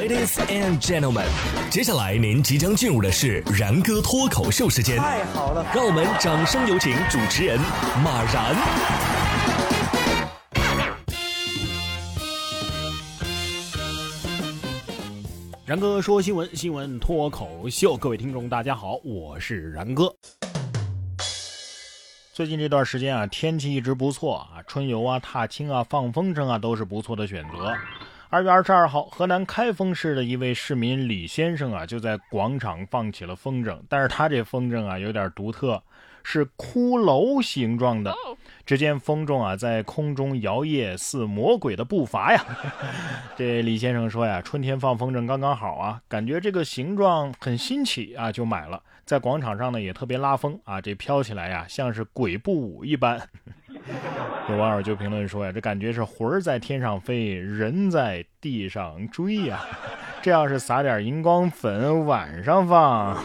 Ladies and gentlemen，接下来您即将进入的是然哥脱口秀时间。太好了，让我们掌声有请主持人马然。然哥说新闻，新闻脱口秀，各位听众大家好，我是然哥。最近这段时间啊，天气一直不错啊，春游啊、踏青啊、放风筝啊，都是不错的选择。二月二十二号，河南开封市的一位市民李先生啊，就在广场放起了风筝，但是他这风筝啊有点独特，是骷髅形状的。只见风筝啊在空中摇曳，似魔鬼的步伐呀。这李先生说呀，春天放风筝刚刚好啊，感觉这个形状很新奇啊，就买了。在广场上呢也特别拉风啊，这飘起来呀像是鬼步舞一般。有网友就评论说呀，这感觉是魂儿在天上飞，人在地上追呀。这要是撒点荧光粉，晚上放，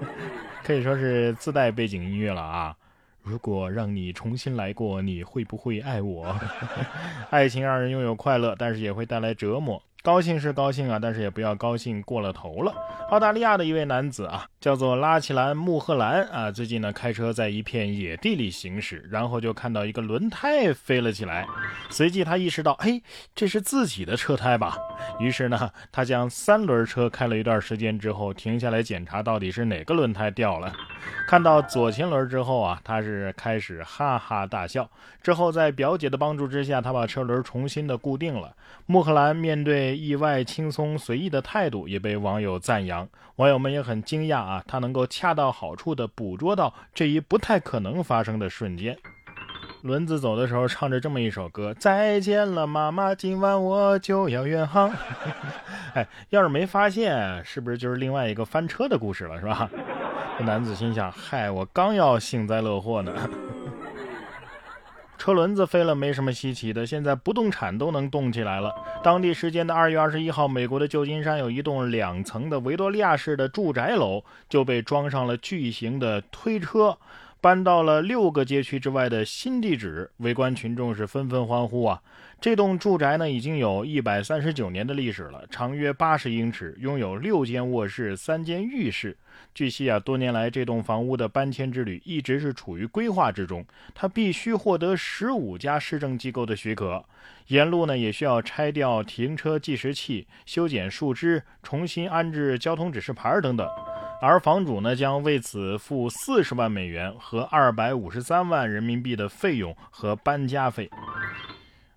可以说是自带背景音乐了啊。如果让你重新来过，你会不会爱我？爱情让人拥有快乐，但是也会带来折磨。高兴是高兴啊，但是也不要高兴过了头了。澳大利亚的一位男子啊，叫做拉奇兰·穆赫兰啊，最近呢开车在一片野地里行驶，然后就看到一个轮胎飞了起来，随即他意识到，哎，这是自己的车胎吧？于是呢，他将三轮车开了一段时间之后，停下来检查到底是哪个轮胎掉了。看到左前轮之后啊，他是开始哈哈大笑。之后在表姐的帮助之下，他把车轮重新的固定了。穆赫兰面对意外轻松随意的态度也被网友赞扬，网友们也很惊讶啊，他能够恰到好处的捕捉到这一不太可能发生的瞬间。轮子走的时候唱着这么一首歌：再见了，妈妈，今晚我就要远航。哎，要是没发现，是不是就是另外一个翻车的故事了，是吧？男子心想：嗨，我刚要幸灾乐祸呢。车轮子飞了没什么稀奇的，现在不动产都能动起来了。当地时间的二月二十一号，美国的旧金山有一栋两层的维多利亚式的住宅楼就被装上了巨型的推车，搬到了六个街区之外的新地址。围观群众是纷纷欢呼啊！这栋住宅呢，已经有一百三十九年的历史了，长约八十英尺，拥有六间卧室、三间浴室。据悉啊，多年来这栋房屋的搬迁之旅一直是处于规划之中，它必须获得十五家市政机构的许可。沿路呢，也需要拆掉停车计时器、修剪树枝、重新安置交通指示牌等等。而房主呢，将为此付四十万美元和二百五十三万人民币的费用和搬家费。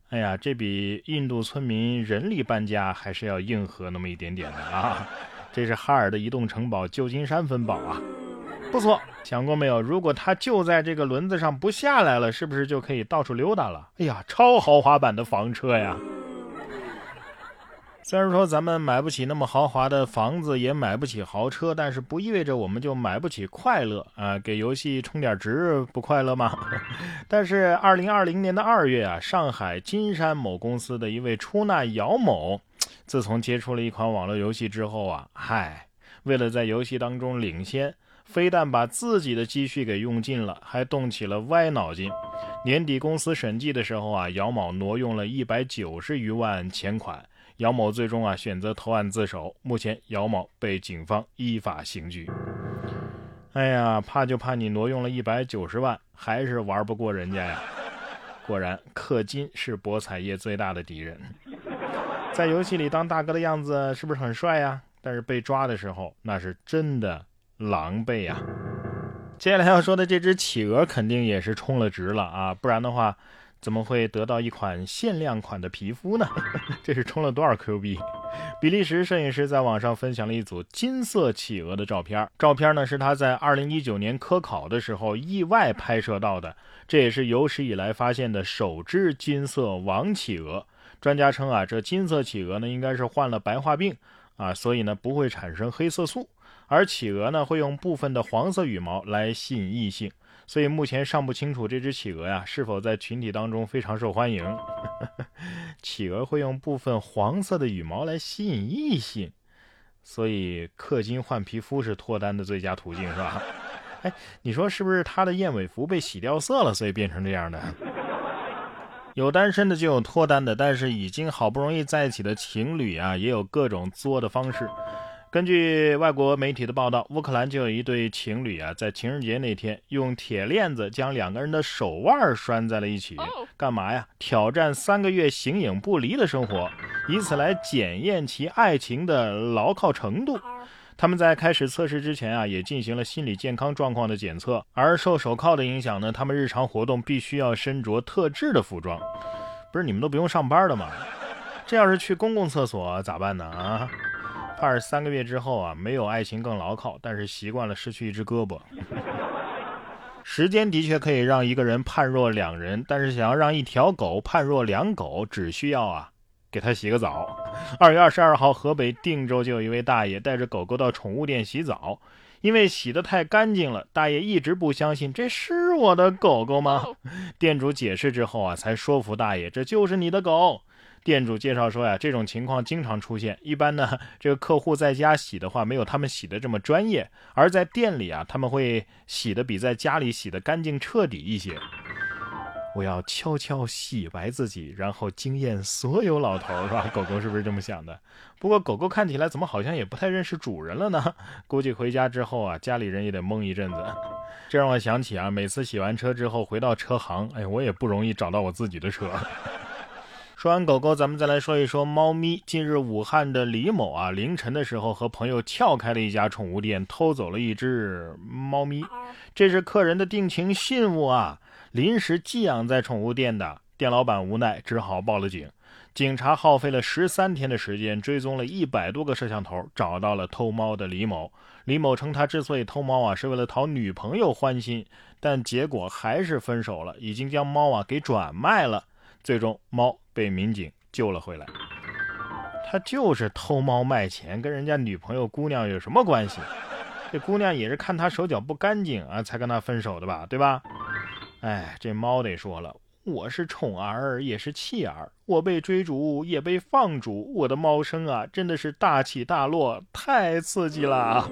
哎呀，这比印度村民人力搬家还是要硬核那么一点点的啊！这是哈尔的移动城堡旧金山分堡啊，不错。想过没有，如果他就在这个轮子上不下来了，是不是就可以到处溜达了？哎呀，超豪华版的房车呀！虽然说咱们买不起那么豪华的房子，也买不起豪车，但是不意味着我们就买不起快乐啊！给游戏充点值不快乐吗？但是二零二零年的二月啊，上海金山某公司的一位出纳姚某，自从接触了一款网络游戏之后啊，嗨，为了在游戏当中领先，非但把自己的积蓄给用尽了，还动起了歪脑筋。年底公司审计的时候啊，姚某挪用了一百九十余万钱款。姚某最终啊选择投案自首，目前姚某被警方依法刑拘。哎呀，怕就怕你挪用了一百九十万，还是玩不过人家呀！果然，氪金是博彩业最大的敌人。在游戏里当大哥的样子是不是很帅呀？但是被抓的时候，那是真的狼狈呀！接下来要说的这只企鹅肯定也是充了值了啊，不然的话。怎么会得到一款限量款的皮肤呢？这是充了多少 Q 币？比利时摄影师在网上分享了一组金色企鹅的照片，照片呢是他在2019年科考的时候意外拍摄到的，这也是有史以来发现的首只金色王企鹅。专家称啊，这金色企鹅呢应该是患了白化病啊，所以呢不会产生黑色素，而企鹅呢会用部分的黄色羽毛来吸引异性。所以目前尚不清楚这只企鹅呀是否在群体当中非常受欢迎。企鹅会用部分黄色的羽毛来吸引异性，所以氪金换皮肤是脱单的最佳途径，是吧？哎，你说是不是它的燕尾服被洗掉色了，所以变成这样的？有单身的就有脱单的，但是已经好不容易在一起的情侣啊，也有各种作的方式。根据外国媒体的报道，乌克兰就有一对情侣啊，在情人节那天用铁链子将两个人的手腕拴在了一起，干嘛呀？挑战三个月形影不离的生活，以此来检验其爱情的牢靠程度。他们在开始测试之前啊，也进行了心理健康状况的检测。而受手铐的影响呢，他们日常活动必须要身着特制的服装。不是你们都不用上班的吗？这要是去公共厕所咋办呢？啊？怕是三个月之后啊，没有爱情更牢靠，但是习惯了失去一只胳膊。时间的确可以让一个人判若两人，但是想要让一条狗判若两狗，只需要啊，给它洗个澡。二月二十二号，河北定州就有一位大爷带着狗狗到宠物店洗澡，因为洗得太干净了，大爷一直不相信这是我的狗狗吗？店主解释之后啊，才说服大爷这就是你的狗。店主介绍说呀，这种情况经常出现。一般呢，这个客户在家洗的话，没有他们洗的这么专业；而在店里啊，他们会洗的比在家里洗的干净彻底一些。我要悄悄洗白自己，然后惊艳所有老头，是吧？狗狗是不是这么想的？不过狗狗看起来怎么好像也不太认识主人了呢？估计回家之后啊，家里人也得懵一阵子。这让我想起啊，每次洗完车之后回到车行，哎，我也不容易找到我自己的车。说完狗狗，咱们再来说一说猫咪。近日，武汉的李某啊，凌晨的时候和朋友撬开了一家宠物店，偷走了一只猫咪。这是客人的定情信物啊，临时寄养在宠物店的。店老板无奈，只好报了警。警察耗费了十三天的时间，追踪了一百多个摄像头，找到了偷猫的李某。李某称，他之所以偷猫啊，是为了讨女朋友欢心，但结果还是分手了，已经将猫啊给转卖了。最终，猫被民警救了回来。他就是偷猫卖钱，跟人家女朋友姑娘有什么关系？这姑娘也是看他手脚不干净啊，才跟他分手的吧？对吧？哎，这猫得说了，我是宠儿也是弃儿，我被追逐也被放逐，我的猫生啊，真的是大起大落，太刺激了。